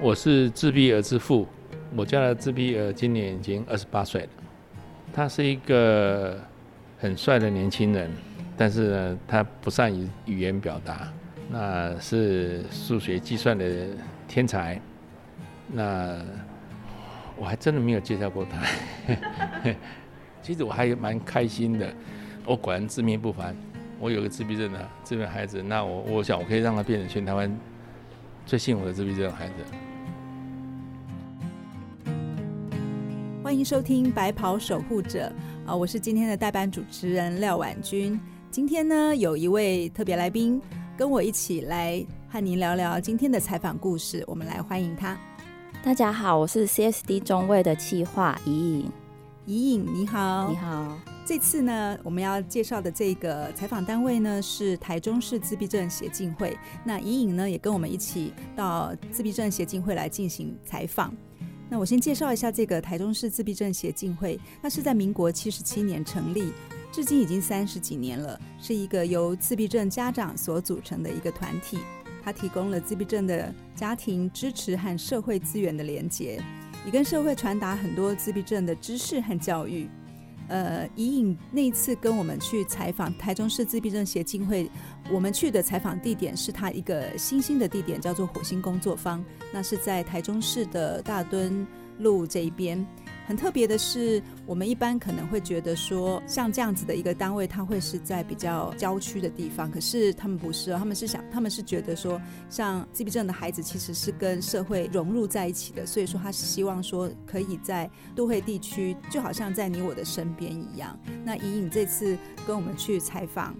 我是自闭儿之父，我家的自闭儿今年已经二十八岁了。他是一个很帅的年轻人，但是呢，他不善于语言表达。那是数学计算的天才。那我还真的没有介绍过他。其实我还蛮开心的。我果然自命不凡。我有个自闭症的自闭孩子，那我我想我可以让他变成全台湾最幸福的自闭症孩子。欢迎收听《白袍守护者》啊，我是今天的代班主持人廖婉君。今天呢，有一位特别来宾跟我一起来和您聊聊今天的采访故事。我们来欢迎他。大家好，我是 CSD 中卫的企划怡颖。怡颖，你好。你好。这次呢，我们要介绍的这个采访单位呢是台中市自闭症协进会。那怡颖呢也跟我们一起到自闭症协进会来进行采访。那我先介绍一下这个台中市自闭症协进会，那是在民国七十七年成立，至今已经三十几年了，是一个由自闭症家长所组成的一个团体。它提供了自闭症的家庭支持和社会资源的连结，也跟社会传达很多自闭症的知识和教育。呃，怡颖那一次跟我们去采访台中市自闭症协进会，我们去的采访地点是他一个新兴的地点，叫做火星工作坊，那是在台中市的大墩路这一边。很特别的是，我们一般可能会觉得说，像这样子的一个单位，它会是在比较郊区的地方。可是他们不是，他们是想，他们是觉得说，像自闭症的孩子其实是跟社会融入在一起的，所以说他是希望说，可以在都会地区，就好像在你我的身边一样。那以颖这次跟我们去采访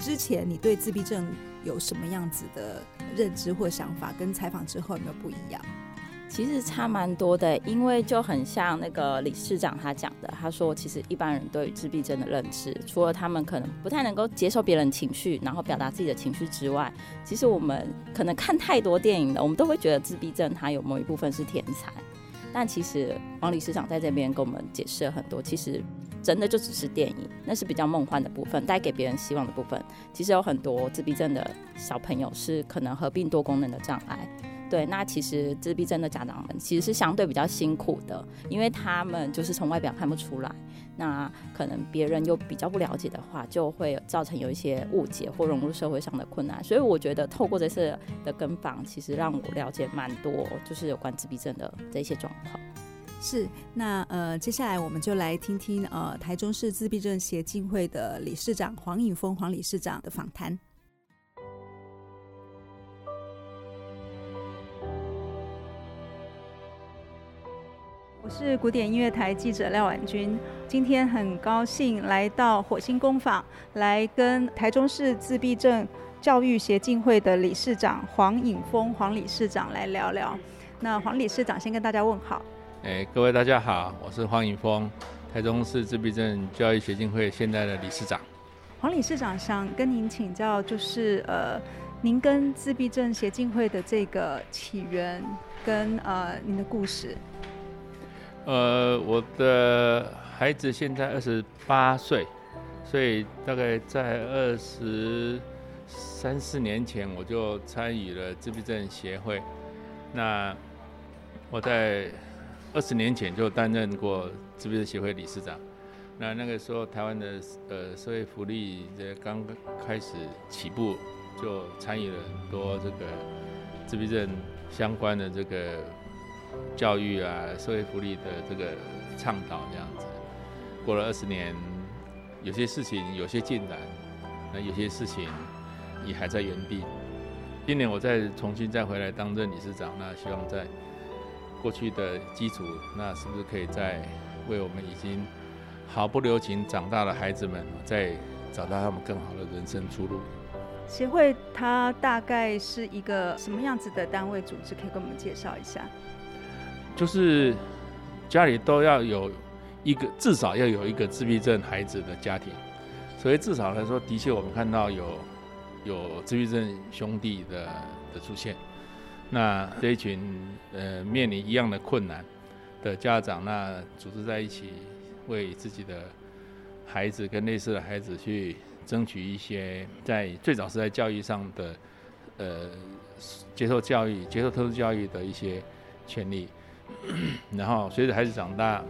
之前，你对自闭症有什么样子的认知或想法？跟采访之后有没有不一样？其实差蛮多的，因为就很像那个理事长他讲的，他说其实一般人对于自闭症的认知，除了他们可能不太能够接受别人情绪，然后表达自己的情绪之外，其实我们可能看太多电影了，我们都会觉得自闭症他有某一部分是天才。但其实王理事长在这边跟我们解释了很多，其实真的就只是电影，那是比较梦幻的部分，带给别人希望的部分。其实有很多自闭症的小朋友是可能合并多功能的障碍。对，那其实自闭症的家长们其实是相对比较辛苦的，因为他们就是从外表看不出来，那可能别人又比较不了解的话，就会造成有一些误解或融入社会上的困难。所以我觉得透过这次的跟访，其实让我了解蛮多，就是有关自闭症的这些状况。是，那呃，接下来我们就来听听呃台中市自闭症协进会的理事长黄颖峰黄理事长的访谈。我是古典音乐台记者廖婉君，今天很高兴来到火星工坊，来跟台中市自闭症教育协进会的理事长黄颖峰黄理事长来聊聊。那黄理事长先跟大家问好。哎，各位大家好，我是黄颖峰，台中市自闭症教育协进会现在的理事长。黄理事长想跟您请教，就是呃，您跟自闭症协进会的这个起源跟呃您的故事。呃，我的孩子现在二十八岁，所以大概在二十三四年前，我就参与了自闭症协会。那我在二十年前就担任过自闭症协会理事长。那那个时候，台湾的呃社会福利这刚开始起步，就参与了很多这个自闭症相关的这个。教育啊，社会福利的这个倡导这样子，过了二十年，有些事情有些进展，那有些事情也还在原地。今年我再重新再回来当任理事长，那希望在过去的基础，那是不是可以再为我们已经毫不留情长大的孩子们，再找到他们更好的人生出路？协会它大概是一个什么样子的单位组织？可以跟我们介绍一下。就是家里都要有一个，至少要有一个自闭症孩子的家庭。所以至少来说，的确我们看到有有自闭症兄弟的的出现。那这一群呃面临一样的困难的家长，那组织在一起，为自己的孩子跟类似的孩子去争取一些在最早是在教育上的呃接受教育、接受特殊教育的一些。权利。然后随着孩子长大，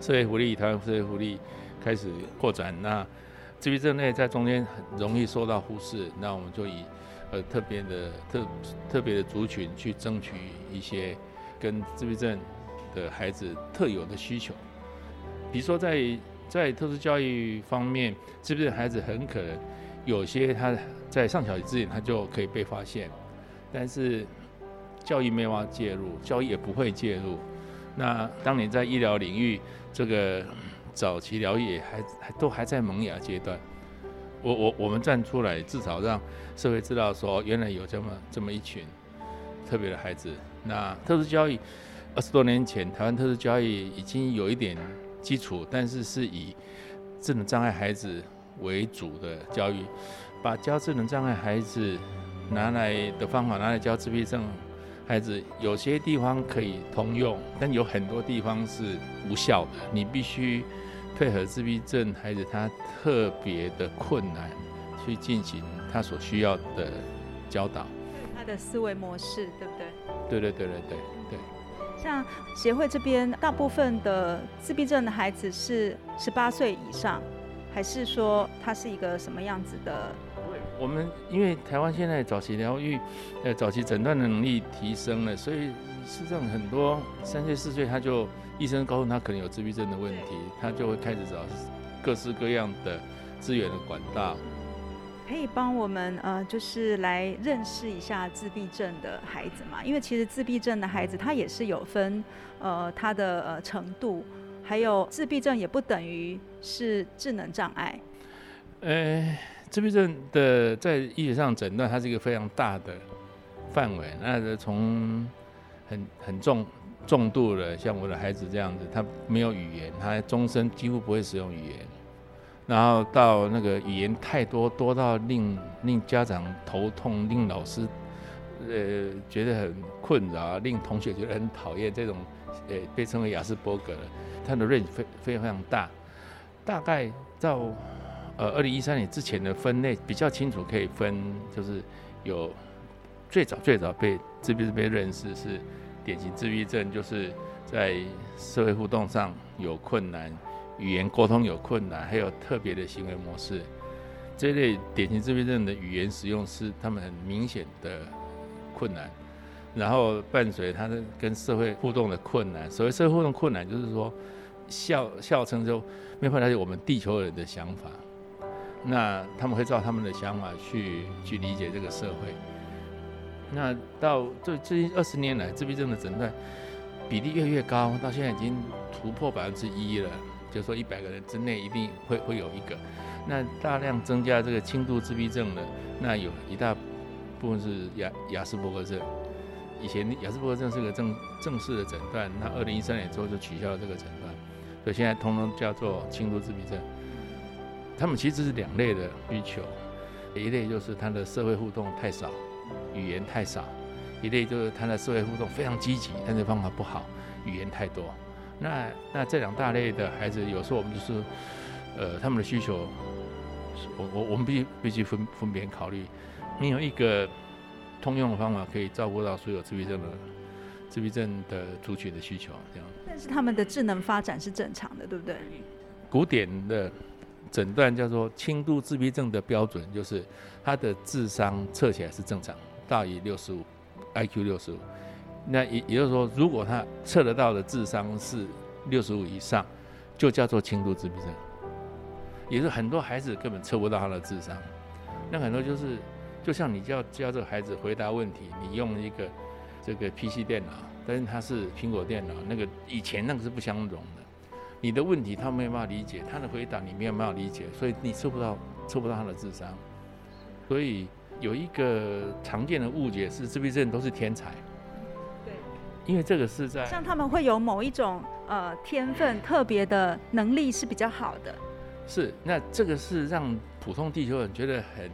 社会福利、台湾社会福利开始扩展，那自闭症类在中间很容易受到忽视，那我们就以呃特别的特特别的族群去争取一些跟自闭症的孩子特有的需求，比如说在在特殊教育方面，自闭症孩子很可能有些他在上小学之前他就可以被发现，但是。教育没有介入，教育也不会介入。那当年在医疗领域，这个早期疗愈还还都还在萌芽阶段。我我我们站出来，至少让社会知道说，原来有这么这么一群特别的孩子。那特殊教育二十多年前，台湾特殊教育已经有一点基础，但是是以智能障碍孩子为主的教育，把教智能障碍孩子拿来的方法拿来教自闭症。孩子有些地方可以通用，但有很多地方是无效的。你必须配合自闭症孩子他特别的困难，去进行他所需要的教导。他的思维模式，对不对？对对对对对对。像协会这边，大部分的自闭症的孩子是十八岁以上，还是说他是一个什么样子的？我们因为台湾现在早期疗愈，呃，早期诊断的能力提升了，所以实际上很多三岁四岁他就医生告诉他可能有自闭症的问题，他就会开始找各式各样的资源的管道。可以帮我们呃，就是来认识一下自闭症的孩子嘛？因为其实自闭症的孩子他也是有分呃他的呃程度，还有自闭症也不等于是智能障碍。呃。自闭症的在医学上诊断，它是一个非常大的范围。那从很很重重度的，像我的孩子这样子，他没有语言，他终身几乎不会使用语言。然后到那个语言太多，多到令令家长头痛，令老师呃觉得很困扰，令同学觉得很讨厌。这种呃被称为雅斯伯格的，他的 range 非非常非常大，大概到。呃，二零一三年之前的分类比较清楚，可以分就是有最早最早被自闭症被认识是典型自闭症，就是在社会互动上有困难，语言沟通有困难，还有特别的行为模式。这类典型自闭症的语言使用是他们很明显的困难，然后伴随他的跟社会互动的困难。所谓社会互动困难，就是说笑笑称就没法了解我们地球人的想法。那他们会照他们的想法去去理解这个社会。那到这最近二十年来，自闭症的诊断比例越来越高，到现在已经突破百分之一了。就说一百个人之内一定会会有一个。那大量增加这个轻度自闭症的，那有一大部分是亚亚斯伯格症。以前亚斯伯格症是个正正式的诊断，那二零一三年之后就取消了这个诊断，所以现在通通叫做轻度自闭症。他们其实是两类的需求，一类就是他的社会互动太少，语言太少；一类就是他的社会互动非常积极，但是方法不好，语言太多。那那这两大类的孩子，有时候我们就是，呃，他们的需求，我我我们必须必须分分别考虑，没有一个通用的方法可以照顾到所有自闭症的自闭症的族群的需求，这样。但是他们的智能发展是正常的，对不对？古典的。诊断叫做轻度自闭症的标准，就是他的智商测起来是正常，大于六十五，IQ 六十五。那也也就是说，如果他测得到的智商是六十五以上，就叫做轻度自闭症。也是很多孩子根本测不到他的智商。那很多就是，就像你教教这个孩子回答问题，你用一个这个 PC 电脑，但是他是苹果电脑，那个以前那个是不相容的。你的问题他没有办法理解，他的回答你没有办法理解，所以你测不到测不到他的智商。所以有一个常见的误解是自闭症都是天才。对。因为这个是在像他们会有某一种呃天分特别的能力是比较好的。是，那这个是让普通地球人觉得很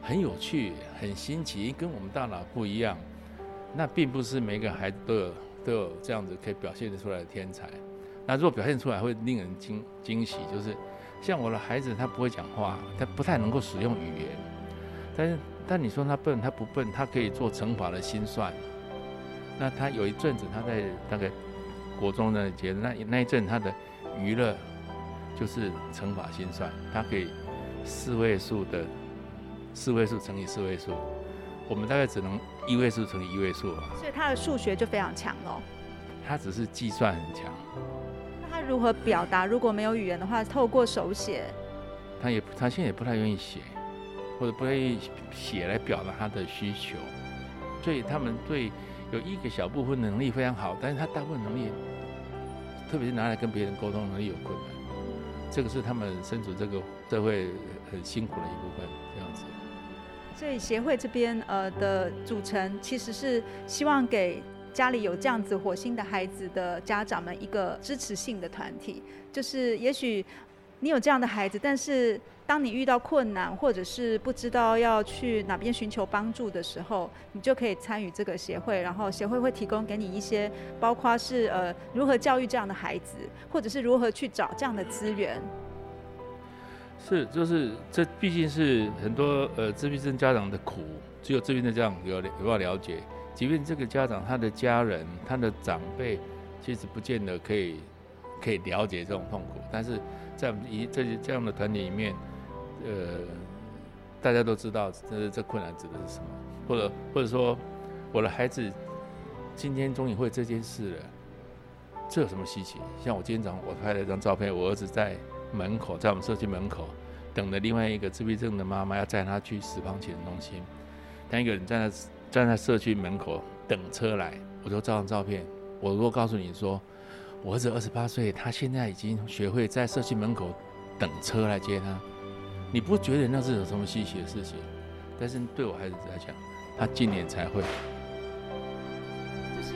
很有趣、很新奇，跟我们大脑不一样。那并不是每个孩子都有都有这样子可以表现得出来的天才。那如果表现出来会令人惊惊喜，就是像我的孩子，他不会讲话，他不太能够使用语言，但是但你说他笨，他不笨，他可以做乘法的心算，那他有一阵子他在大概国中的节那那一阵他的娱乐就是乘法心算，他可以四位数的四位数乘以四位数，我们大概只能一位数乘以一位数啊。所以他的数学就非常强喽。他只是计算很强，那他如何表达？如果没有语言的话，透过手写，他也他现在也不太愿意写，或者不愿意写来表达他的需求，所以他们对有一个小部分能力非常好，但是他大部分能力，特别是拿来跟别人沟通能力有困难，这个是他们身处这个社会很辛苦的一部分，这样子。所以协会这边呃的组成其实是希望给。家里有这样子火星的孩子的家长们，一个支持性的团体，就是也许你有这样的孩子，但是当你遇到困难或者是不知道要去哪边寻求帮助的时候，你就可以参与这个协会，然后协会会提供给你一些，包括是呃如何教育这样的孩子，或者是如何去找这样的资源。是，就是这毕竟是很多呃自闭症家长的苦，只有自闭症家长有有要了解。即便这个家长他的家人、他的长辈，其实不见得可以可以了解这种痛苦，但是在我们一这些这样的团体里面，呃，大家都知道这这困难指的是什么，或者或者说我的孩子今天终于会这件事了，这有什么稀奇？像我今天早上我拍了一张照片，我儿子在门口，在我们社区门口等着另外一个自闭症的妈妈要载他去死亡潜中心，当一个人站在。站在社区门口等车来，我就照张照片。我如果告诉你说，我儿子二十八岁，他现在已经学会在社区门口等车来接他，你不觉得那是有什么稀奇的事情？但是对我孩子来讲，他今年才会。就是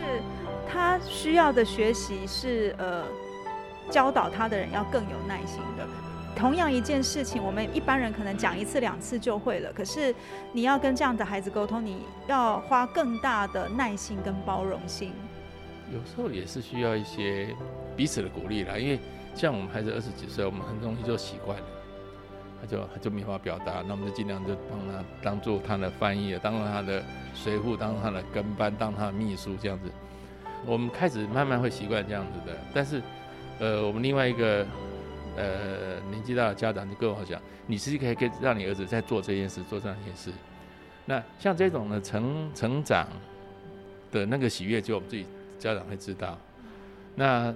他需要的学习是呃，教导他的人要更有耐心的。同样一件事情，我们一般人可能讲一次两次就会了。可是你要跟这样的孩子沟通，你要花更大的耐心跟包容心。有时候也是需要一些彼此的鼓励啦。因为像我们孩子二十几岁，我们很容易就习惯了，他就他就没法表达，那我们就尽量就帮他当做他的翻译，当做他的随护，当他的跟班，当他的秘书这样子。我们开始慢慢会习惯这样子的。但是，呃，我们另外一个。呃，年纪大的家长就跟我讲，你是可以跟让你儿子在做这件事，做这样一件事。那像这种的成成长的那个喜悦，就我们自己家长会知道。那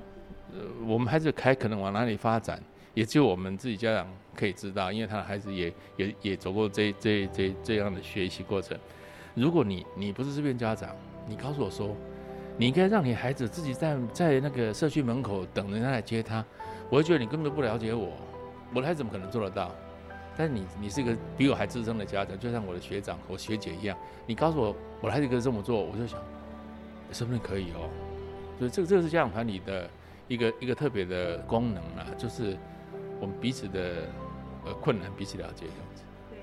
呃，我们孩子还可能往哪里发展，也就我们自己家长可以知道，因为他的孩子也也也走过这这这这样的学习过程。如果你你不是这边家长，你告诉我说，你应该让你孩子自己在在那个社区门口等人家来接他。我会觉得你根本不了解我，我的孩子怎么可能做得到？但你，你是一个比我还资深的家长，就像我的学长和学姐一样，你告诉我我的孩子可以这么做，我就想，说不定可以哦。所以这个，这个是家长团里的一个一个特别的功能啊，就是我们彼此的呃困难彼此了解这样子。对，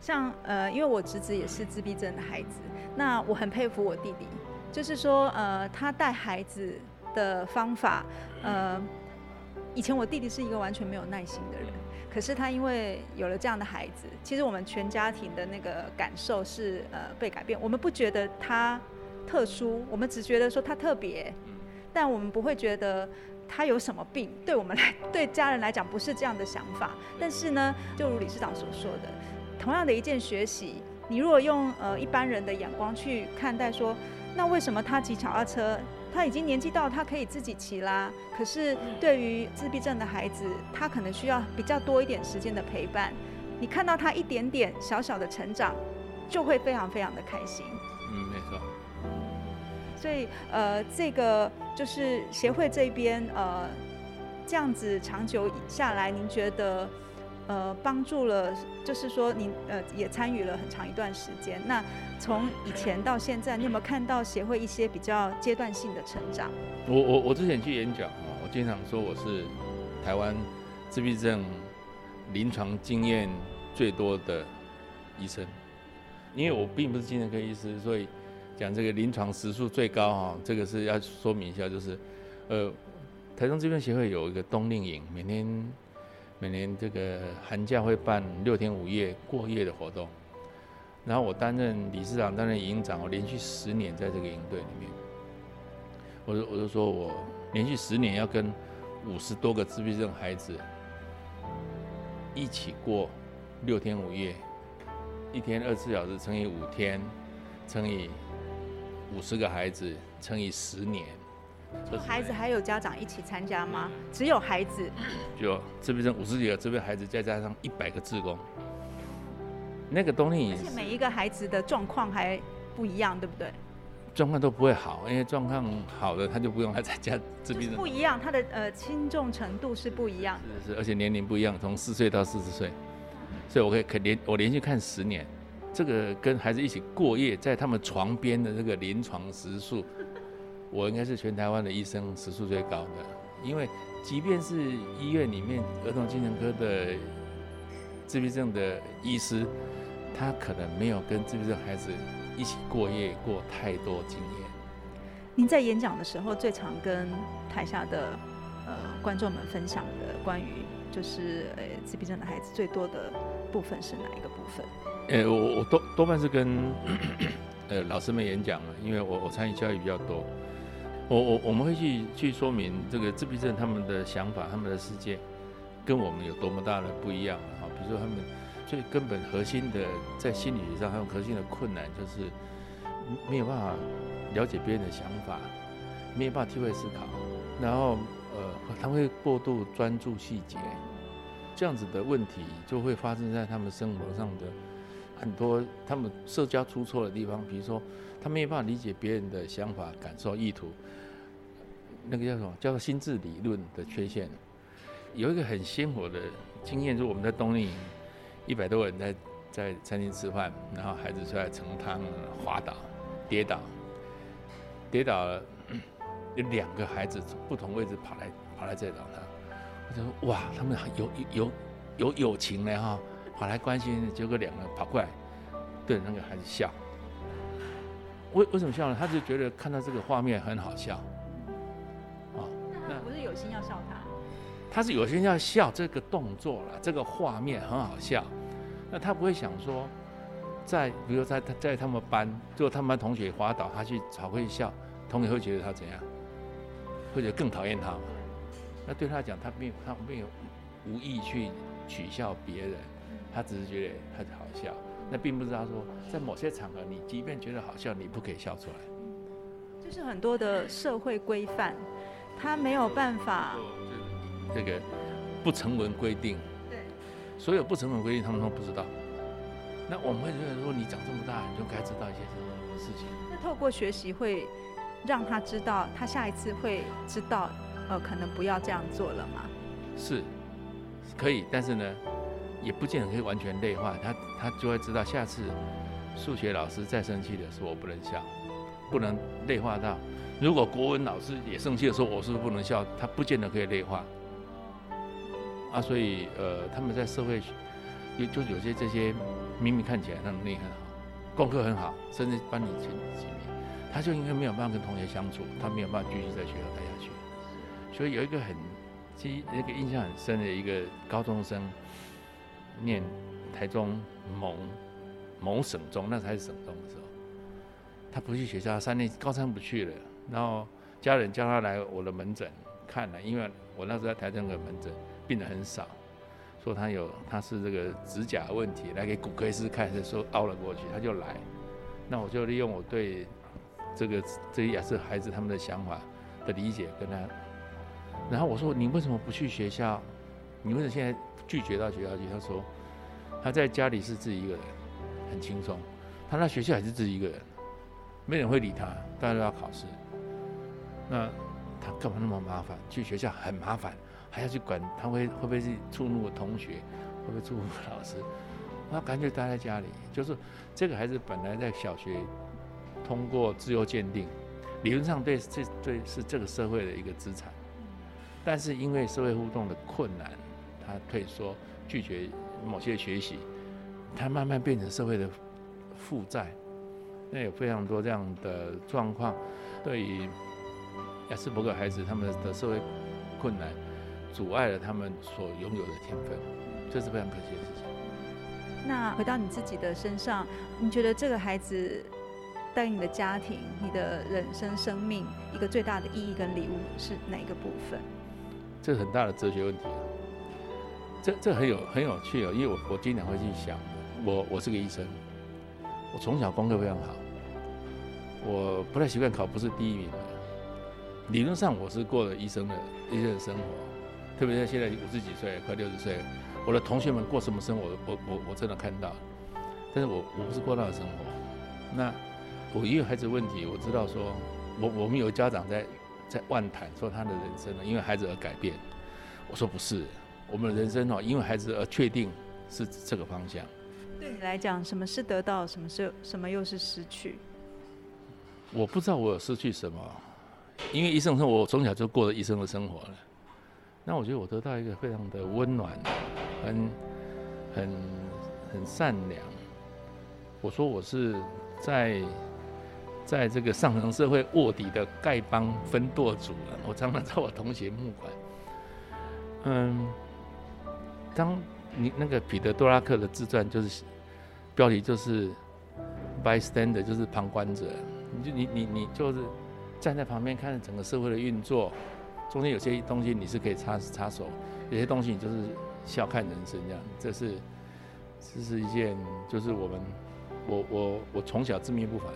像呃，因为我侄子也是自闭症的孩子，那我很佩服我弟弟，就是说呃，他带孩子的方法，呃。以前我弟弟是一个完全没有耐心的人，可是他因为有了这样的孩子，其实我们全家庭的那个感受是呃被改变。我们不觉得他特殊，我们只觉得说他特别，但我们不会觉得他有什么病。对我们来，对家人来讲不是这样的想法。但是呢，就如理事长所说的，同样的一件学习，你如果用呃一般人的眼光去看待，说那为什么他骑脚踏车？他已经年纪到他可以自己骑啦。可是对于自闭症的孩子，他可能需要比较多一点时间的陪伴。你看到他一点点小小的成长，就会非常非常的开心。嗯，没错。所以呃，这个就是协会这边呃，这样子长久下来，您觉得？呃，帮助了，就是说您呃也参与了很长一段时间。那从以前到现在，你有没有看到协会一些比较阶段性的成长？我我我之前去演讲啊，我经常说我是台湾自闭症临床经验最多的医生，因为我并不是精神科医师，所以讲这个临床时数最高哈，这个是要说明一下，就是呃，台中这边协会有一个冬令营，每年。每年这个寒假会办六天五夜过夜的活动，然后我担任理事长，担任营长，我连续十年在这个营队里面。我就我就说我连续十年要跟五十多个自闭症孩子一起过六天五夜，一天二十四小时乘以五天，乘以五十个孩子乘以十年。孩子还有家长一起参加吗？只有孩子？就自闭症五十几个这边孩子，再加上一百个志工，那个东西，而且每一个孩子的状况还不一样，对不对？状况都不会好，因为状况好的他就不用来参加自闭症。不一样，他的呃轻重程度是不一样。是是，而且年龄不一样，从四岁到四十岁，所以我可以可连我连续看十年，这个跟孩子一起过夜在他们床边的这个临床时数。我应该是全台湾的医生时数最高的，因为即便是医院里面儿童精神科的自闭症的医师，他可能没有跟自闭症孩子一起过夜过太多经验。您在演讲的时候，最常跟台下的呃观众们分享的关于就是呃自闭症的孩子最多的部分是哪一个分？呃，我我多多半是跟呃老师们演讲了，因为我我参与教育比较多。我我我们会去去说明这个自闭症他们的想法，他们的世界跟我们有多么大的不一样啊！比如说他们最根本核心的在心理学上，他们核心的困难就是没有办法了解别人的想法，没有办法体会思考，然后呃他会过度专注细节，这样子的问题就会发生在他们生活上的很多他们社交出错的地方，比如说他没有办法理解别人的想法、感受、意图。那个叫什么？叫做心智理论的缺陷。有一个很鲜活的经验，就是我们在冬令营，一百多人在在餐厅吃饭，然后孩子出来盛汤滑倒、跌倒，跌倒了，有两个孩子从不同位置跑来跑来再找他。我就说哇，他们有有有友情的哈，跑来关心。结果两个跑过来对那个孩子笑。为为什么笑呢？他就觉得看到这个画面很好笑。啊，不是有心要笑他，他是有心要笑这个动作了，这个画面很好笑。那他不会想说，在比如在他在他们班，就他们班同学滑倒，他去才会笑，同学会觉得他怎样，或者更讨厌他嘛？那对他讲，他没有他没有无意去取笑别人，他只是觉得很好笑。那并不是他说，在某些场合，你即便觉得好笑，你不可以笑出来。就是很多的社会规范。他没有办法，这个不成文规定，对，所有不成文规定他们都不知道。那我们会觉得说，你长这么大，你就该知道一些什么事情。那透过学习会让他知道，他下一次会知道，呃，可能不要这样做了吗？是，可以，但是呢，也不见得可以完全内化。他他就会知道，下次数学老师再生气的时候，我不能笑，不能内化到。如果国文老师也生气的时候，我是不是不能笑？他不见得可以内化啊，所以呃，他们在社会有就有些这些明明看起来能力很好，功课很好，甚至班里前几名，他就因为没有办法跟同学相处，他没有办法继续在学校待下去。所以有一个很记那个印象很深的一个高中生，念台中某某省中，那才是省中的时候，他不去学校，三年高三不去了。然后家人叫他来我的门诊看了，因为我那时候在台中的门诊病人很少，说他有他是这个指甲问题，来给骨科医师看，是说凹了过去，他就来。那我就利用我对这个这些亚瑟孩子他们的想法的理解跟他，然后我说你为什么不去学校？你为什么现在拒绝到学校去？他说他在家里是自己一个人，很轻松；他在学校还是自己一个人，没人会理他，大家都要考试。那他干嘛那么麻烦？去学校很麻烦，还要去管，他会会不会是触怒同学，会不会触怒老师？他干脆待在家里。就是这个孩子本来在小学通过自由鉴定，理论上对这对是这个社会的一个资产，但是因为社会互动的困难，他退缩，拒绝某些学习，他慢慢变成社会的负债。那有非常多这样的状况，对于。亚斯伯格孩子他们的社会困难，阻碍了他们所拥有的天分，这是非常可惜的事情。那回到你自己的身上，你觉得这个孩子带给你的家庭、你的人生、生命一个最大的意义跟礼物是哪个部分？这是很大的哲学问题。这这很有很有趣哦，因为我我经常会去想，我我是个医生，我从小功课非常好，我不太习惯考不是第一名的。理论上我是过了医生的医生的生活，特别是现在五十几岁，快六十岁，我的同学们过什么生活，我我我真的看到，但是我我不是过那的生活。那我因为孩子问题，我知道说，我我们有家长在在万谈说他的人生呢，因为孩子而改变。我说不是。我们的人生哦，因为孩子而确定是这个方向。对你来讲，什么是得到，什么是什么又是失去？我不知道我有失去什么，因为医生说，我从小就过了医生的生活了。那我觉得我得到一个非常的温暖，很很很善良。我说我是在在这个上层社会卧底的丐帮分舵主了。我常常在我同学募款，嗯。当你那个彼得·多拉克的自传就是标题就是 bystander，就是旁观者，你就你你你就是站在旁边看整个社会的运作，中间有些东西你是可以插插手，有些东西你就是笑看人生这样，这是这是一件就是我们我我我从小自命不凡，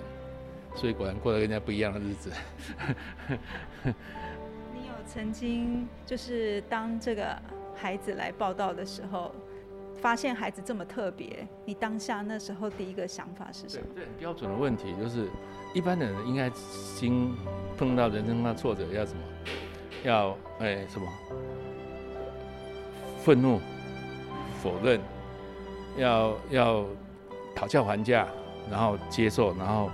所以果然过得跟人家不一样的日子。你有曾经就是当这个。孩子来报道的时候，发现孩子这么特别，你当下那时候第一个想法是什么？对，标准的问题就是，一般的人应该经碰到人生的挫折要什么？要哎什么？愤怒、否认，要要讨价还价，然后接受，然后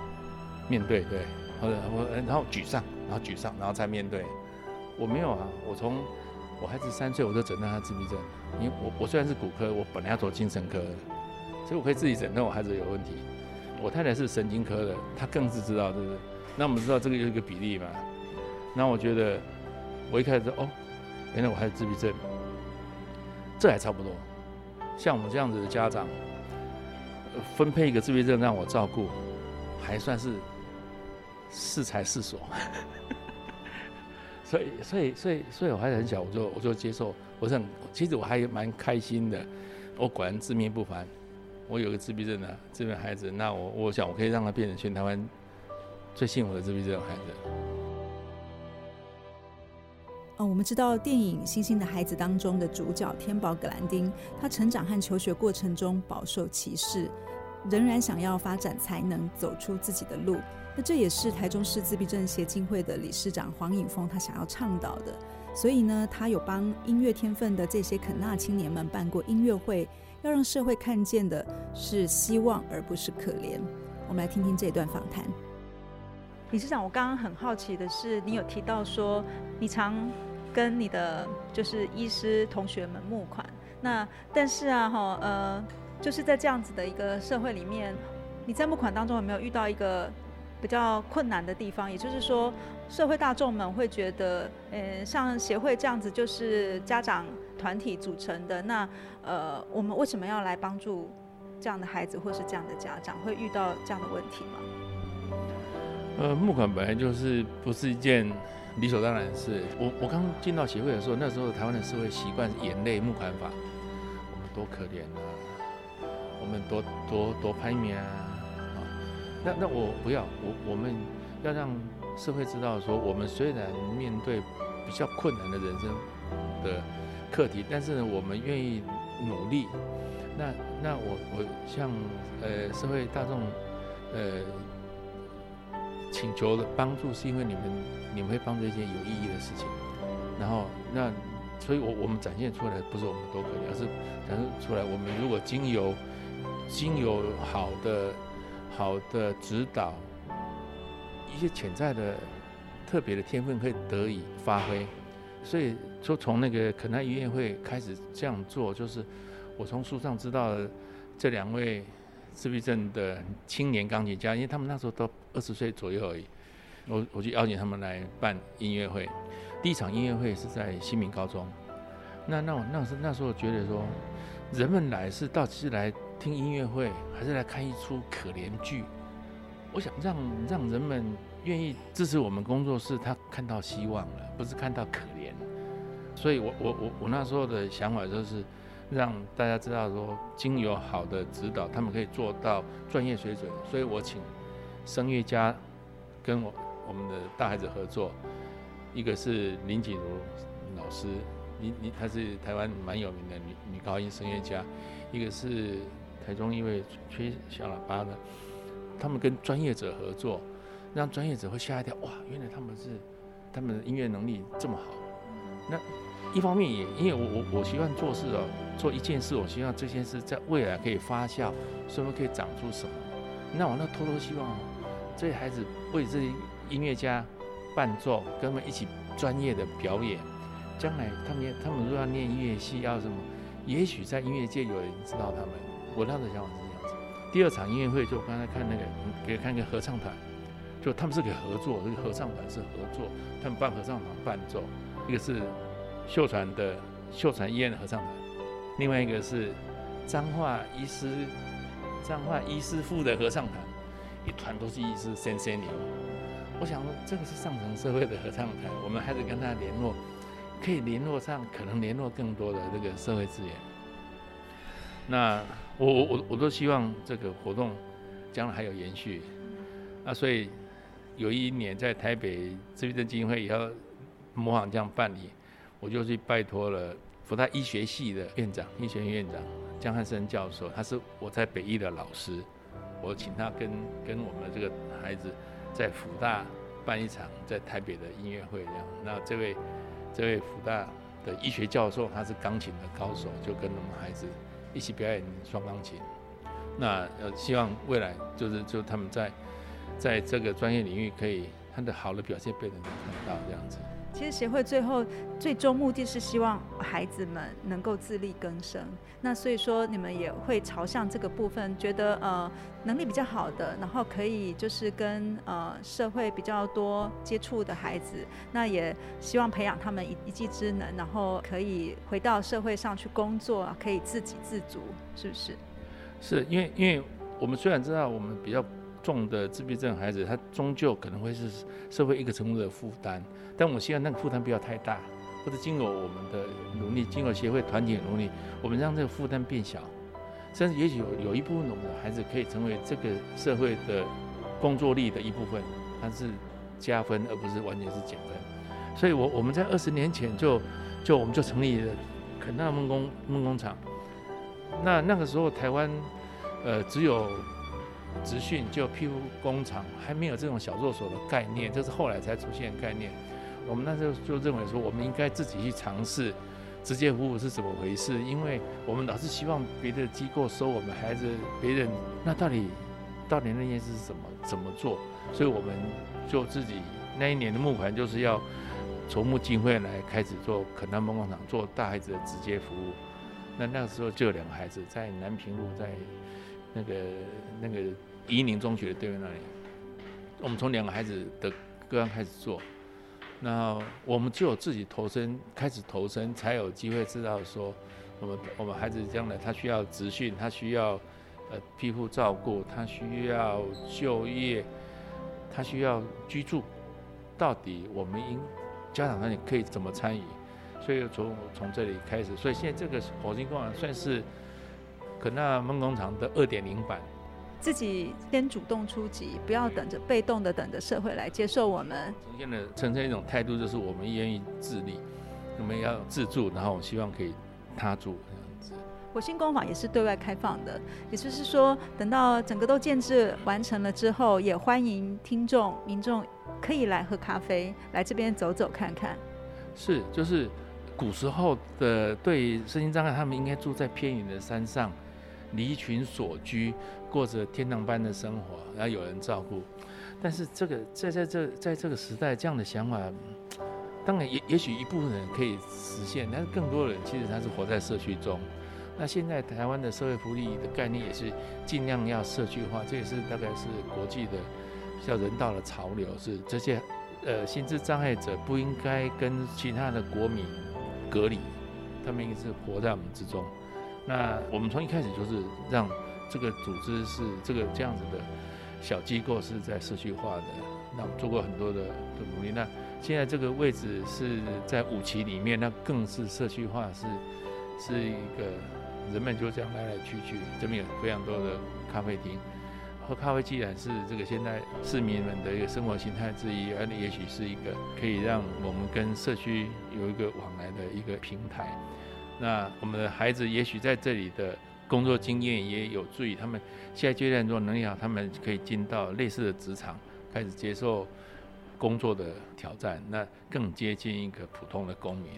面对，对，或者或然后沮丧，然后沮丧，然后再面对。我没有啊，我从。我孩子三岁，我就诊断他自闭症。因为我我虽然是骨科，我本来要走精神科的，所以我可以自己诊断我孩子有问题。我太太是神经科的，她更是知道，对不对？那我们知道这个有一个比例嘛？那我觉得，我一开始说哦，原来我还有自闭症，这还差不多。像我们这样子的家长，分配一个自闭症让我照顾，还算是是才是所。所以，所以，所以，所以我还很小，我就我就接受，我是很，其实我还蛮开心的。我果然自命不凡，我有个自闭症的自闭孩子，那我我想我可以让他变成全台湾最幸福的自闭症孩子。哦，我们知道电影《星星的孩子》当中的主角天宝格兰丁，他成长和求学过程中饱受歧视，仍然想要发展才能，走出自己的路。那这也是台中市自闭症协进会的理事长黄颖峰他想要倡导的，所以呢，他有帮音乐天分的这些肯纳青年们办过音乐会，要让社会看见的是希望，而不是可怜。我们来听听这段访谈。理事长，我刚刚很好奇的是，你有提到说你常跟你的就是医师同学们募款，那但是啊哈呃，就是在这样子的一个社会里面，你在募款当中有没有遇到一个？比较困难的地方，也就是说，社会大众们会觉得，呃，像协会这样子就是家长团体组成的，那呃，我们为什么要来帮助这样的孩子或是这样的家长？会遇到这样的问题吗？呃，募款本来就是不是一件理所当然的事。我我刚进到协会的时候，那时候台湾的社会习惯是眼泪募款法，我们多可怜啊，我们多多多拍面啊。那那我不要，我我们要让社会知道说，我们虽然面对比较困难的人生的课题，但是呢，我们愿意努力。那那我我向呃社会大众呃请求的帮助，是因为你们你们会帮助一件有意义的事情。然后那所以，我我们展现出来不是我们多可怜，而是展现出来，我们如果经由经由好的。好的指导，一些潜在的特别的天分可以得以发挥，所以说从那个肯奈音乐会开始这样做，就是我从书上知道这两位自闭症的青年钢琴家，因为他们那时候都二十岁左右而已，我我就邀请他们来办音乐会。第一场音乐会是在新民高中，那那我那时那时候觉得说，人们来是到底是来。听音乐会还是来看一出可怜剧？我想让让人们愿意支持我们工作室，他看到希望了，不是看到可怜。所以我我我我那时候的想法就是让大家知道说，经由好的指导，他们可以做到专业水准。所以我请声乐家跟我我们的大孩子合作，一个是林锦如老师，林林她是台湾蛮有名的女女高音声乐家，一个是台中一位吹小喇叭的，他们跟专业者合作，让专业者会吓一跳，哇，原来他们是他们的音乐能力这么好。那一方面也因为我我我希望做事哦，做一件事，我希望这件事在未来可以发酵，说不可以长出什么。那我那偷偷希望，这些孩子为这些音乐家伴奏，跟他们一起专业的表演，将来他们他们如果要念音乐系要什么，也许在音乐界有人知道他们。我那时想法是这样子。第二场音乐会就刚才看那个，给看个合唱团，就他们是给合作，这个合唱团是合作，他们办合唱团伴奏，一个是秀传的秀传医院的合唱团，另外一个是彰化医师彰化医师傅的合唱团，一团都是医师先生里。我想，这个是上层社会的合唱团，我们还得跟他联络，可以联络上，可能联络更多的这个社会资源。那我我我我都希望这个活动将来还有延续。那，所以有一年在台北自闭症基金会也要模仿这样办理，我就去拜托了福大医学系的院长，医学院院长江汉生教授，他是我在北医的老师，我请他跟跟我们这个孩子在福大办一场在台北的音乐会这样。那这位这位福大的医学教授他是钢琴的高手，就跟我们孩子一起表演双钢琴。那呃，希望未来就是就他们在在这个专业领域可以他的好的表现被人能看到这样子。其实协会最后最终目的是希望孩子们能够自力更生。那所以说你们也会朝向这个部分，觉得呃能力比较好的，然后可以就是跟呃社会比较多接触的孩子，那也希望培养他们一一技之能，然后可以回到社会上去工作，可以自给自足，是不是？是因为因为我们虽然知道我们比较重的自闭症孩子，他终究可能会是社会一个程度的负担，但我希望那个负担不要太大，或者经过我们的努力，经过协会团体的努力，我们让这个负担变小，甚至也许有有一部分我们的孩子可以成为这个社会的工作力的一部分，它是加分而不是完全是减分。所以我我们在二十年前就就我们就成立了肯纳梦工梦工厂。那那个时候台湾，呃，只有职训就庇护工厂，还没有这种小作所的概念，这是后来才出现概念。我们那时候就认为说，我们应该自己去尝试直接服务是怎么回事，因为我们老是希望别的机构收我们孩子，别人那到底到底那件事是怎么怎么做？所以我们就自己那一年的募款就是要筹募经费来开始做肯南梦工厂，做大孩子的直接服务。那那个时候就有两个孩子在南平路，在那个那个宜宁中学的对面那里。我们从两个孩子的个案开始做，那我们就有自己投身，开始投身，才有机会知道说，我们我们孩子将来他需要职训，他需要呃庇护照顾，他需要就业，他需要居住，到底我们应家长那里可以怎么参与？所以从从这里开始，所以现在这个火星工厂算是可纳梦工厂的二点零版。自己先主动出击，不要等着被动的等着社会来接受我们。呈现的呈现一种态度，就是我们愿意自立，我们要自助，然后我希望可以他助这样子。火星工坊也是对外开放的，也就是说，等到整个都建制完成了之后，也欢迎听众民众可以来喝咖啡，来这边走走看看。是，就是。古时候的对身心障碍，他们应该住在偏远的山上，离群所居，过着天堂般的生活，然后有人照顾。但是这个在在这在这个时代，这样的想法，当然也也许一部分人可以实现，但是更多人其实他是活在社区中。那现在台湾的社会福利的概念也是尽量要社区化，这也是大概是国际的比较人道的潮流，是这些呃心智障碍者不应该跟其他的国民。隔离，他们应该是活在我们之中。那我们从一开始就是让这个组织是这个这样子的小机构是在社区化的，那我们做过很多的的努力。那现在这个位置是在五期里面，那更是社区化，是是一个人们就这样来来去去，这边有非常多的咖啡厅。喝咖啡既然是这个现在市民们的一个生活形态之一，而也许是一个可以让我们跟社区有一个往来的一个平台。那我们的孩子也许在这里的工作经验也有助于他们现在阶段如果能力好，他们可以进到类似的职场，开始接受工作的挑战，那更接近一个普通的公民。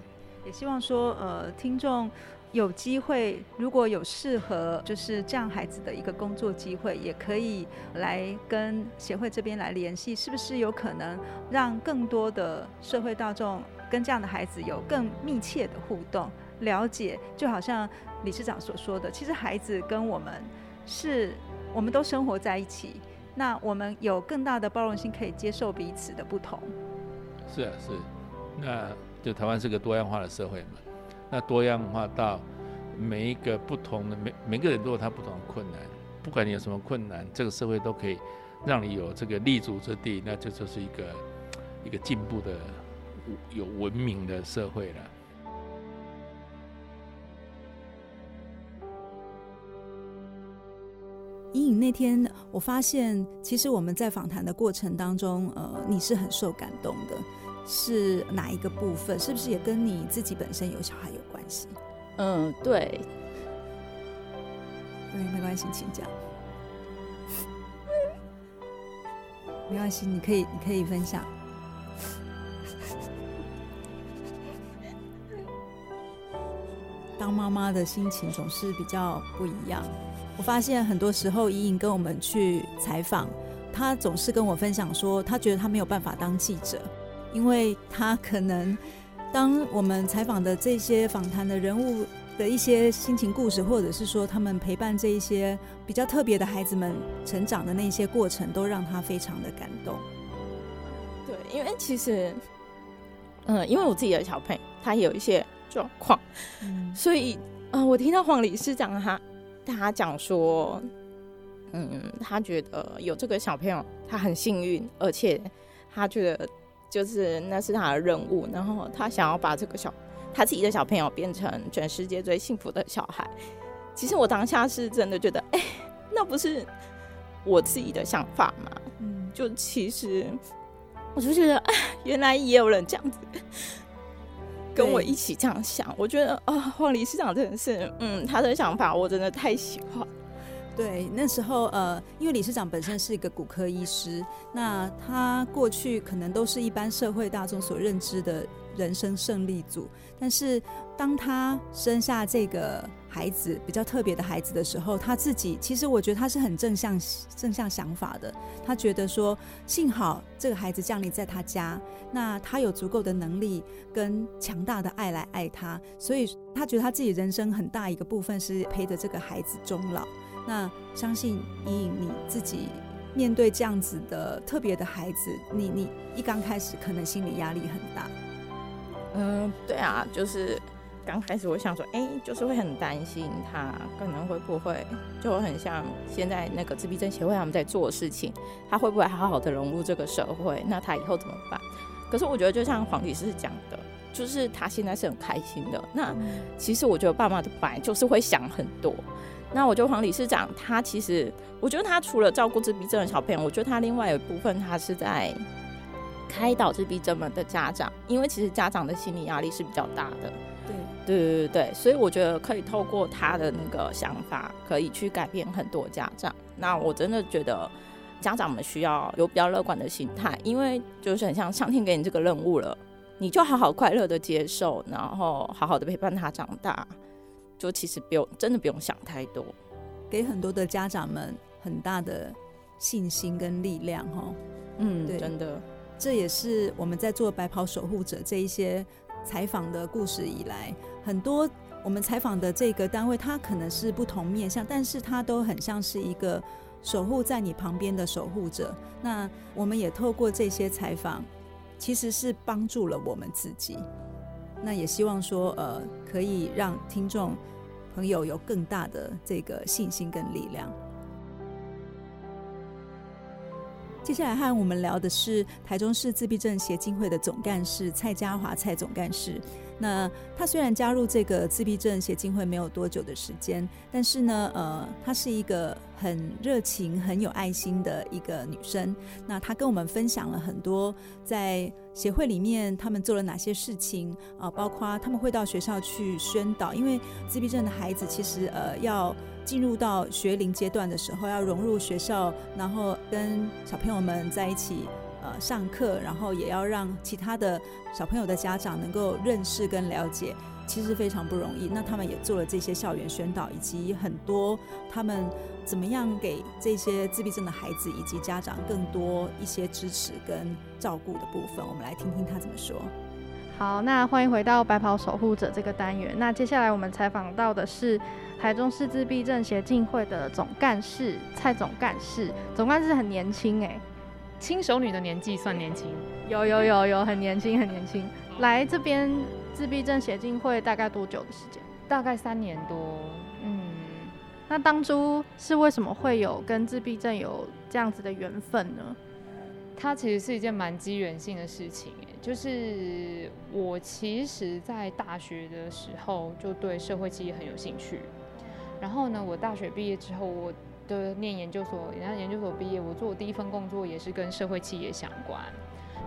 也希望说，呃，听众。有机会，如果有适合就是这样孩子的一个工作机会，也可以来跟协会这边来联系，是不是有可能让更多的社会大众跟这样的孩子有更密切的互动、了解？就好像理事长所说的，其实孩子跟我们是，我们都生活在一起，那我们有更大的包容性，可以接受彼此的不同。是啊，是，那就台湾是个多样化的社会嘛。那多样化到每一个不同的每每个人都有他不同的困难，不管你有什么困难，这个社会都可以让你有这个立足之地，那这就是一个一个进步的有文明的社会了。隐隐那天，我发现其实我们在访谈的过程当中，呃，你是很受感动的。是哪一个部分？是不是也跟你自己本身有小孩有关系？嗯，对。对，没关系，请讲。没关系，你可以，你可以分享。当妈妈的心情总是比较不一样。我发现很多时候，莹莹跟我们去采访，她总是跟我分享说，她觉得她没有办法当记者。因为她可能，当我们采访的这些访谈的人物的一些心情故事，或者是说他们陪伴这一些比较特别的孩子们成长的那些过程，都让她非常的感动。对，因为其实，嗯，因为我自己的小朋友他有一些状况，所以，呃，我听到黄理事长他他讲说，嗯，他觉得有这个小朋友他很幸运，而且他觉得。就是那是他的任务，然后他想要把这个小他自己的小朋友变成全世界最幸福的小孩。其实我当下是真的觉得，哎，那不是我自己的想法吗？嗯，就其实我就觉得，哎，原来也有人这样子跟我一起这样想。我觉得啊，黄理事长真的是，嗯，他的想法我真的太喜欢。对，那时候呃，因为理事长本身是一个骨科医师，那他过去可能都是一般社会大众所认知的人生胜利组，但是当他生下这个孩子比较特别的孩子的时候，他自己其实我觉得他是很正向正向想法的，他觉得说幸好这个孩子降临在他家，那他有足够的能力跟强大的爱来爱他，所以他觉得他自己人生很大一个部分是陪着这个孩子终老。那相信以你自己面对这样子的特别的孩子，你你一刚开始可能心理压力很大。嗯，对啊，就是刚开始我想说，哎，就是会很担心他可能会不会就很像现在那个自闭症协会他们在做的事情，他会不会好好的融入这个社会？那他以后怎么办？可是我觉得就像黄律师讲的，就是他现在是很开心的。那其实我觉得爸妈的本来就是会想很多。那我觉得黄理事长他其实，我觉得他除了照顾自闭症的小朋友，我觉得他另外有一部分他是在开导自闭症们的家长，因为其实家长的心理压力是比较大的。对对对对对，所以我觉得可以透过他的那个想法，可以去改变很多家长。那我真的觉得家长们需要有比较乐观的心态，因为就是很像上天给你这个任务了，你就好好快乐的接受，然后好好的陪伴他长大。就其实不用，真的不用想太多，给很多的家长们很大的信心跟力量哈。嗯，真的，这也是我们在做白袍守护者这一些采访的故事以来，很多我们采访的这个单位，它可能是不同面向，但是它都很像是一个守护在你旁边的守护者。那我们也透过这些采访，其实是帮助了我们自己。那也希望说，呃，可以让听众朋友有更大的这个信心跟力量。接下来和我们聊的是台中市自闭症协进会的总干事蔡家华蔡总干事。那他虽然加入这个自闭症协进会没有多久的时间，但是呢，呃，她是一个很热情、很有爱心的一个女生。那她跟我们分享了很多在协会里面他们做了哪些事情啊，包括他们会到学校去宣导，因为自闭症的孩子其实呃要进入到学龄阶段的时候，要融入学校，然后跟小朋友们在一起。呃，上课，然后也要让其他的小朋友的家长能够认识跟了解，其实非常不容易。那他们也做了这些校园宣导，以及很多他们怎么样给这些自闭症的孩子以及家长更多一些支持跟照顾的部分。我们来听听他怎么说。好，那欢迎回到白袍守护者这个单元。那接下来我们采访到的是台中市自闭症协进会的总干事蔡总干事。总干事很年轻哎。轻熟女的年纪算年轻，有有有有很年轻很年轻。来这边自闭症协进会大概多久的时间？大概三年多。嗯，那当初是为什么会有跟自闭症有这样子的缘分呢？它其实是一件蛮机缘性的事情。就是我其实，在大学的时候就对社会企业很有兴趣。然后呢，我大学毕业之后，我的念研究所，人家研究所毕业，我做第一份工作也是跟社会企业相关。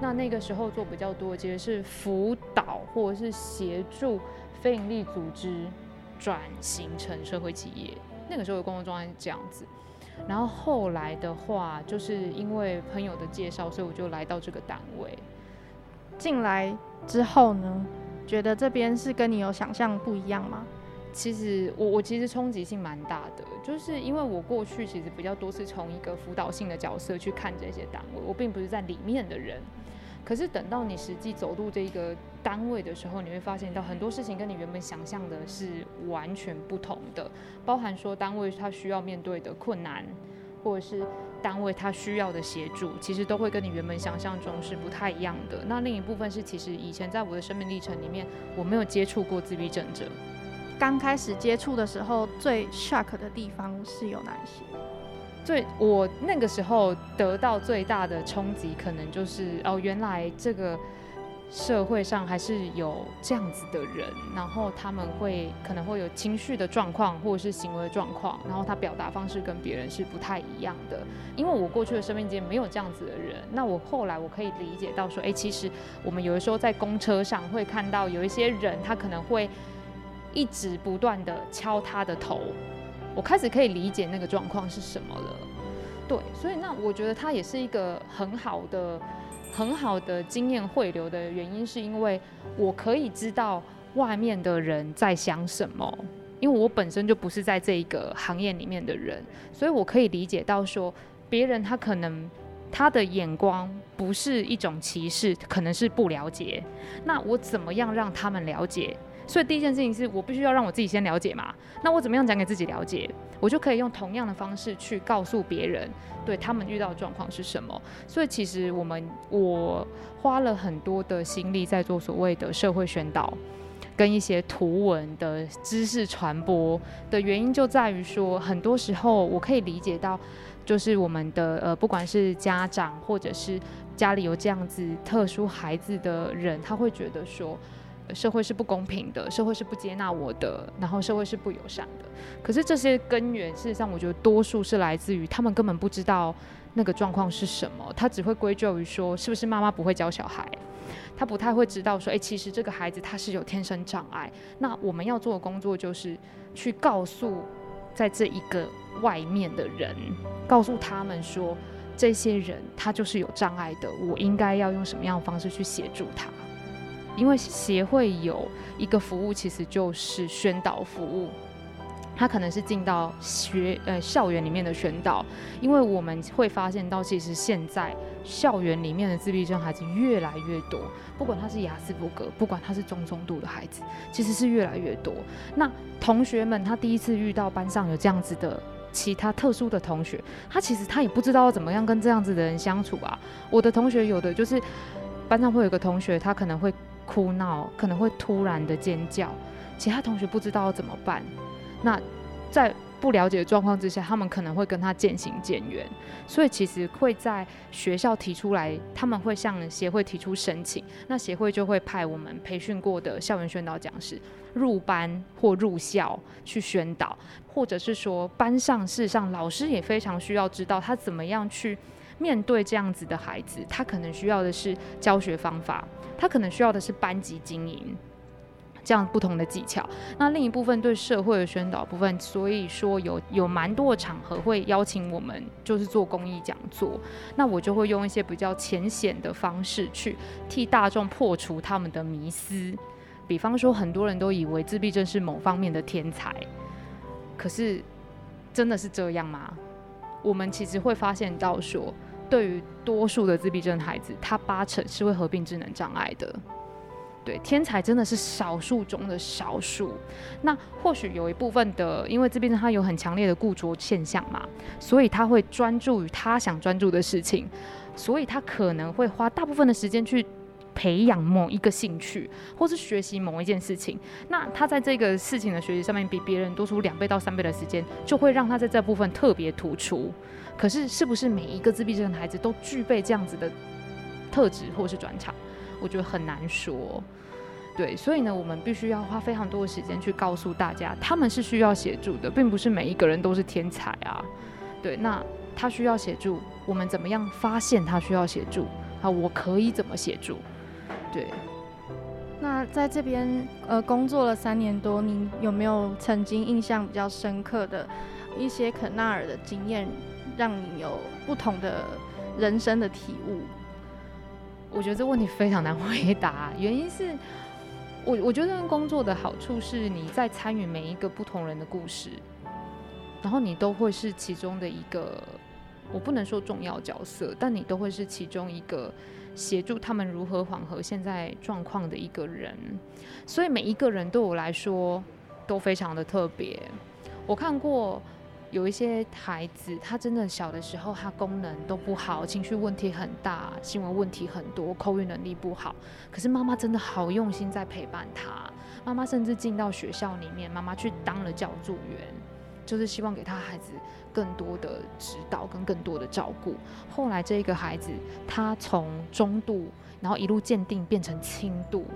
那那个时候做比较多，其实是辅导或者是协助非营利组织转型成社会企业。那个时候的工作状态是这样子。然后后来的话，就是因为朋友的介绍，所以我就来到这个单位。进来之后呢，觉得这边是跟你有想象不一样吗？其实我我其实冲击性蛮大的，就是因为我过去其实比较多是从一个辅导性的角色去看这些单位，我并不是在里面的人。可是等到你实际走入这个单位的时候，你会发现到很多事情跟你原本想象的是完全不同的，包含说单位它需要面对的困难，或者是单位它需要的协助，其实都会跟你原本想象中是不太一样的。那另一部分是，其实以前在我的生命历程里面，我没有接触过自闭症者。刚开始接触的时候，最 shock 的地方是有哪一些？最我那个时候得到最大的冲击，可能就是哦，原来这个社会上还是有这样子的人，然后他们会可能会有情绪的状况，或者是行为的状况，然后他表达方式跟别人是不太一样的。因为我过去的生命间没有这样子的人，那我后来我可以理解到说，哎，其实我们有的时候在公车上会看到有一些人，他可能会。一直不断的敲他的头，我开始可以理解那个状况是什么了。对，所以那我觉得他也是一个很好的、很好的经验汇流的原因，是因为我可以知道外面的人在想什么，因为我本身就不是在这一个行业里面的人，所以我可以理解到说，别人他可能他的眼光不是一种歧视，可能是不了解。那我怎么样让他们了解？所以第一件事情是我必须要让我自己先了解嘛，那我怎么样讲给自己了解，我就可以用同样的方式去告诉别人，对他们遇到的状况是什么。所以其实我们我花了很多的心力在做所谓的社会宣导，跟一些图文的知识传播的原因就在于说，很多时候我可以理解到，就是我们的呃不管是家长或者是家里有这样子特殊孩子的人，他会觉得说。社会是不公平的，社会是不接纳我的，然后社会是不友善的。可是这些根源，事实上我觉得多数是来自于他们根本不知道那个状况是什么，他只会归咎于说是不是妈妈不会教小孩，他不太会知道说，哎，其实这个孩子他是有天生障碍。那我们要做的工作就是去告诉在这一个外面的人，告诉他们说，这些人他就是有障碍的，我应该要用什么样的方式去协助他。因为协会有一个服务，其实就是宣导服务，它可能是进到学呃校园里面的宣导。因为我们会发现到，其实现在校园里面的自闭症孩子越来越多，不管他是雅斯伯格，不管他是中重度的孩子，其实是越来越多。那同学们他第一次遇到班上有这样子的其他特殊的同学，他其实他也不知道怎么样跟这样子的人相处啊。我的同学有的就是班上会有个同学，他可能会。哭闹可能会突然的尖叫，其他同学不知道怎么办。那在不了解的状况之下，他们可能会跟他渐行渐远，所以其实会在学校提出来，他们会向协会提出申请，那协会就会派我们培训过的校园宣导讲师入班或入校去宣导，或者是说班上事实上老师也非常需要知道他怎么样去面对这样子的孩子，他可能需要的是教学方法，他可能需要的是班级经营。这样不同的技巧，那另一部分对社会的宣导部分，所以说有有蛮多的场合会邀请我们，就是做公益讲座。那我就会用一些比较浅显的方式去替大众破除他们的迷思。比方说，很多人都以为自闭症是某方面的天才，可是真的是这样吗？我们其实会发现到说，对于多数的自闭症孩子，他八成是会合并智能障碍的。对，天才真的是少数中的少数。那或许有一部分的，因为自闭症他有很强烈的固着现象嘛，所以他会专注于他想专注的事情，所以他可能会花大部分的时间去培养某一个兴趣，或是学习某一件事情。那他在这个事情的学习上面比别人多出两倍到三倍的时间，就会让他在这部分特别突出。可是，是不是每一个自闭症的孩子都具备这样子的特质或是转场？我觉得很难说，对，所以呢，我们必须要花非常多的时间去告诉大家，他们是需要协助的，并不是每一个人都是天才啊。对，那他需要协助，我们怎么样发现他需要协助？啊，我可以怎么协助？对。那在这边呃工作了三年多，您有没有曾经印象比较深刻的一些肯纳尔的经验，让你有不同的人生的体悟？我觉得这问题非常难回答，原因是，我我觉得工作的好处是你在参与每一个不同人的故事，然后你都会是其中的一个，我不能说重要角色，但你都会是其中一个协助他们如何缓和现在状况的一个人，所以每一个人对我来说都非常的特别。我看过。有一些孩子，他真的小的时候，他功能都不好，情绪问题很大，行为问题很多，口语能力不好。可是妈妈真的好用心在陪伴他，妈妈甚至进到学校里面，妈妈去当了教助员，就是希望给他孩子更多的指导跟更多的照顾。后来这一个孩子，他从中度，然后一路鉴定变成轻度，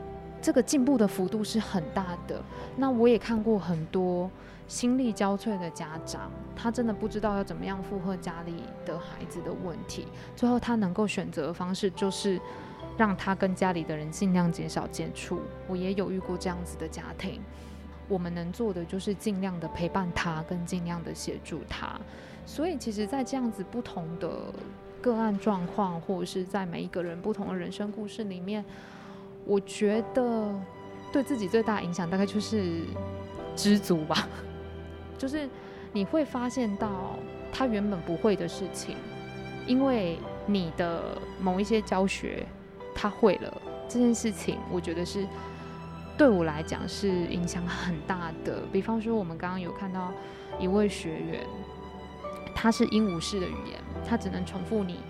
这个进步的幅度是很大的。那我也看过很多。心力交瘁的家长，他真的不知道要怎么样负荷家里的孩子的问题。最后，他能够选择的方式就是让他跟家里的人尽量减少接触。我也有遇过这样子的家庭，我们能做的就是尽量的陪伴他，跟尽量的协助他。所以，其实，在这样子不同的个案状况，或者是在每一个人不同的人生故事里面，我觉得对自己最大影响，大概就是知足吧。就是你会发现到他原本不会的事情，因为你的某一些教学他会了这件事情，我觉得是对我来讲是影响很大的。比方说，我们刚刚有看到一位学员，他是鹦鹉式的语言，他只能重复你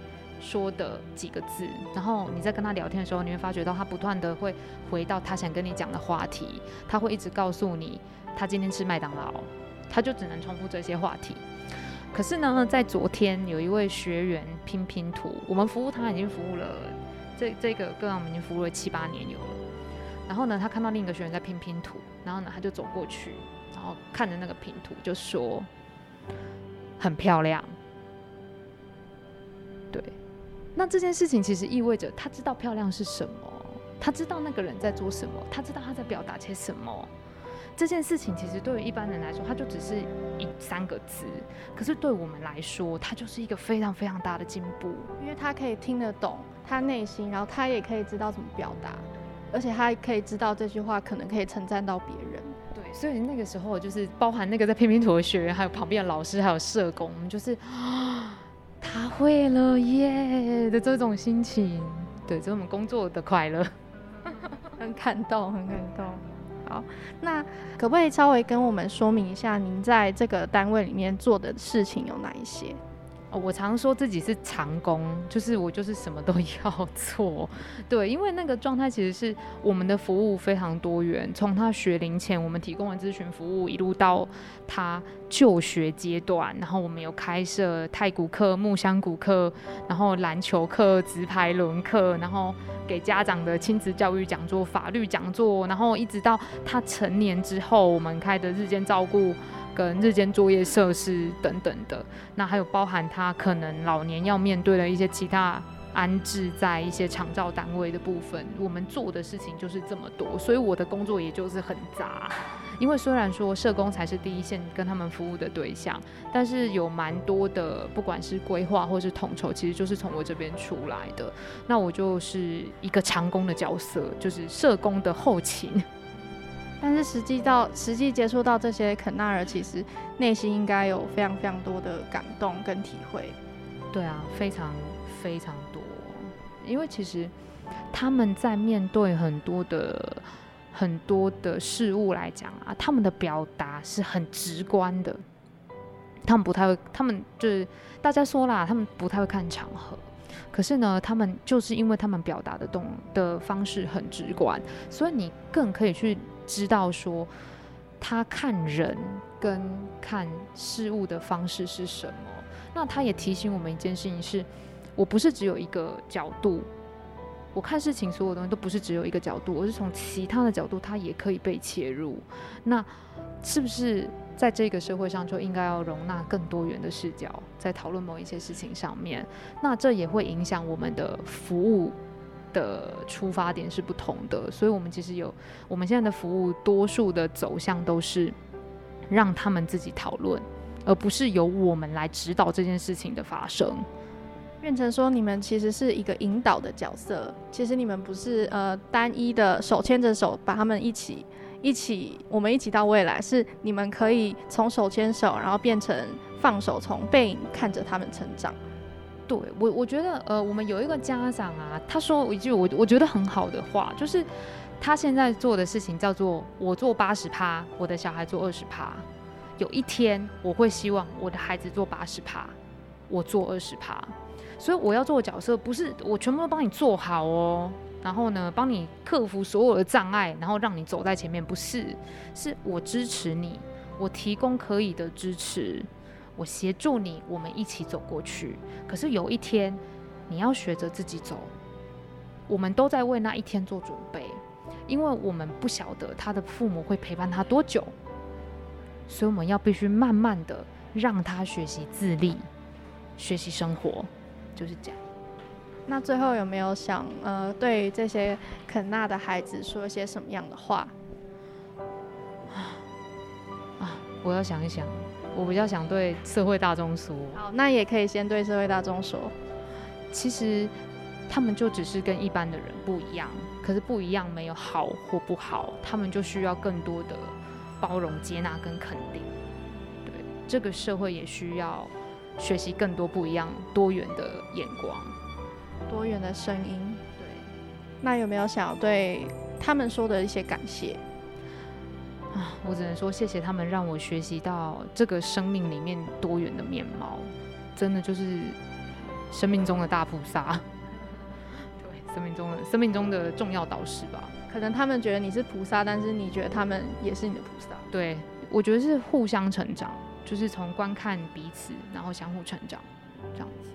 说的几个字，然后你在跟他聊天的时候，你会发觉到他不断的会回到他想跟你讲的话题，他会一直告诉你他今天吃麦当劳。他就只能重复这些话题。可是呢，在昨天有一位学员拼拼图，我们服务他已经服务了这这个个案，我们已经服务了七八年有了。然后呢，他看到另一个学员在拼拼图，然后呢，他就走过去，然后看着那个拼图就说：“很漂亮。”对，那这件事情其实意味着他知道漂亮是什么，他知道那个人在做什么，他知道他在表达些什么。这件事情其实对于一般人来说，它就只是一三个字，可是对我们来说，它就是一个非常非常大的进步，因为他可以听得懂他内心，然后他也可以知道怎么表达，而且他还可以知道这句话可能可以称赞到别人。对，所以那个时候就是包含那个在拼拼图的学员，还有旁边的老师，还有社工，我们就是啊，他会了耶的这种心情，对，这是我们工作的快乐，很感动，很感动。好，那可不可以稍微跟我们说明一下，您在这个单位里面做的事情有哪一些？我常说自己是长工，就是我就是什么都要做，对，因为那个状态其实是我们的服务非常多元，从他学龄前我们提供的咨询服务，一路到他就学阶段，然后我们有开设太古课、木香古课，然后篮球课、直排轮课，然后给家长的亲子教育讲座、法律讲座，然后一直到他成年之后，我们开的日间照顾。跟日间作业设施等等的，那还有包含他可能老年要面对的一些其他安置在一些长照单位的部分，我们做的事情就是这么多，所以我的工作也就是很杂。因为虽然说社工才是第一线跟他们服务的对象，但是有蛮多的，不管是规划或是统筹，其实就是从我这边出来的。那我就是一个长工的角色，就是社工的后勤。但是实际到实际接触到这些肯纳尔，其实内心应该有非常非常多的感动跟体会。对啊，非常非常多。因为其实他们在面对很多的很多的事物来讲啊，他们的表达是很直观的。他们不太会，他们就是大家说啦，他们不太会看场合。可是呢，他们就是因为他们表达的动的方式很直观，所以你更可以去。知道说他看人跟看事物的方式是什么，那他也提醒我们一件事情是：我不是只有一个角度，我看事情所有东西都不是只有一个角度，我是从其他的角度，它也可以被切入。那是不是在这个社会上就应该要容纳更多元的视角，在讨论某一些事情上面？那这也会影响我们的服务。的出发点是不同的，所以我们其实有我们现在的服务，多数的走向都是让他们自己讨论，而不是由我们来指导这件事情的发生。变成说，你们其实是一个引导的角色，其实你们不是呃单一的手牵着手把他们一起一起，我们一起到未来，是你们可以从手牵手，然后变成放手，从背影看着他们成长。对我，我觉得，呃，我们有一个家长啊，他说一句我我觉得很好的话，就是他现在做的事情叫做我做八十趴，我的小孩做二十趴。有一天我会希望我的孩子做八十趴，我做二十趴。所以我要做的角色不是我全部都帮你做好哦，然后呢，帮你克服所有的障碍，然后让你走在前面，不是，是我支持你，我提供可以的支持。我协助你，我们一起走过去。可是有一天，你要学着自己走。我们都在为那一天做准备，因为我们不晓得他的父母会陪伴他多久，所以我们要必须慢慢的让他学习自立，学习生活，就是这样。那最后有没有想呃，对这些肯纳的孩子说一些什么样的话？啊，我要想一想。我比较想对社会大众说，好，那也可以先对社会大众说，其实他们就只是跟一般的人不一样，可是不一样没有好或不好，他们就需要更多的包容、接纳跟肯定。对，这个社会也需要学习更多不一样、多元的眼光、多元的声音。对，那有没有想要对他们说的一些感谢？啊，我只能说谢谢他们，让我学习到这个生命里面多元的面貌，真的就是生命中的大菩萨，对，生命中的生命中的重要导师吧。可能他们觉得你是菩萨，但是你觉得他们也是你的菩萨。对，我觉得是互相成长，就是从观看彼此，然后相互成长，这样子。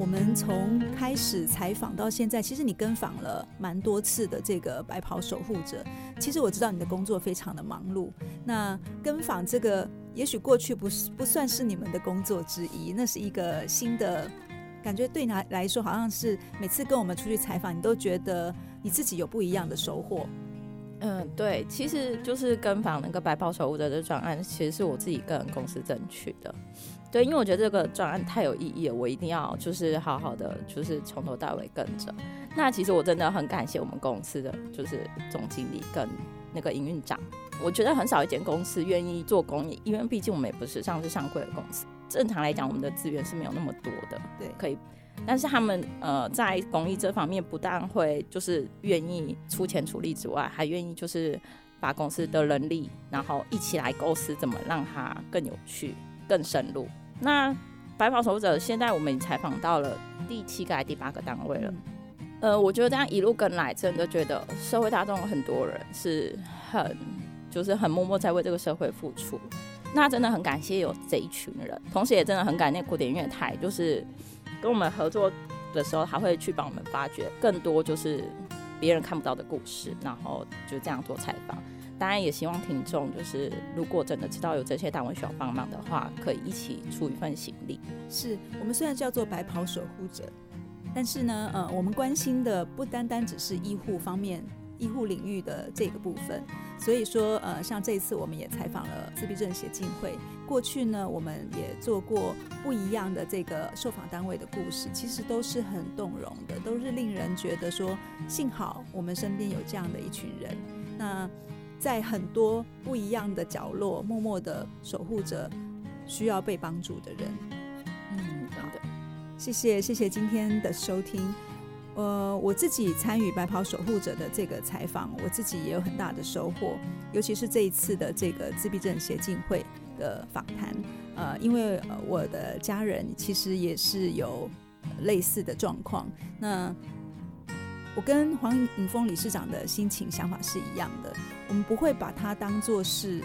我们从开始采访到现在，其实你跟访了蛮多次的这个白袍守护者。其实我知道你的工作非常的忙碌，那跟访这个也许过去不是不算是你们的工作之一，那是一个新的感觉，对你来说好像是每次跟我们出去采访，你都觉得你自己有不一样的收获。嗯，对，其实就是跟访那个白袍守护者的专案，其实是我自己个人公司争取的。对，因为我觉得这个专案太有意义了，我一定要就是好好的，就是从头到尾跟着。那其实我真的很感谢我们公司的就是总经理跟那个营运长。我觉得很少一间公司愿意做公益，因为毕竟我们也不是上市上柜的公司。正常来讲，我们的资源是没有那么多的，对，可以但是他们呃在公益这方面不但会就是愿意出钱出力之外，还愿意就是把公司的能力，然后一起来构思怎么让它更有趣、更深入。那白袍守护者现在我们采访到了第七个还第八个单位了。呃，我觉得这样一路跟来，真的觉得社会大众很多人是很就是很默默在为这个社会付出。那真的很感谢有这一群人，同时也真的很感谢古典音乐台，就是跟我们合作的时候，还会去帮我们发掘更多就是别人看不到的故事，然后就这样做采访。当然也希望听众就是如果真的知道有这些单位需要帮忙的话，可以一起出一份心力。是我们虽然叫做白袍守护者，但是呢，呃，我们关心的不单单只是医护方面。医护领域的这个部分，所以说，呃，像这一次我们也采访了自闭症协进会。过去呢，我们也做过不一样的这个受访单位的故事，其实都是很动容的，都是令人觉得说，幸好我们身边有这样的一群人。那在很多不一样的角落，默默的守护着需要被帮助的人。嗯，好的，谢谢，谢谢今天的收听。呃，我自己参与白袍守护者的这个采访，我自己也有很大的收获，尤其是这一次的这个自闭症协进会的访谈。呃，因为我的家人其实也是有类似的状况，那我跟黄颖峰理事长的心情想法是一样的，我们不会把它当做是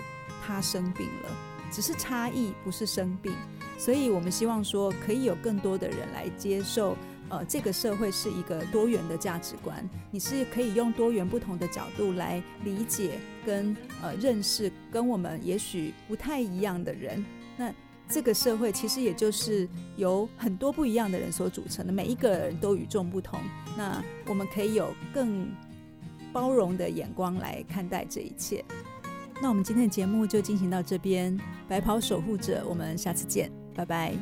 他生病了，只是差异，不是生病，所以我们希望说可以有更多的人来接受。呃，这个社会是一个多元的价值观，你是可以用多元不同的角度来理解跟呃认识跟我们也许不太一样的人。那这个社会其实也就是由很多不一样的人所组成的，每一个人都与众不同。那我们可以有更包容的眼光来看待这一切。那我们今天的节目就进行到这边，白袍守护者，我们下次见，拜拜。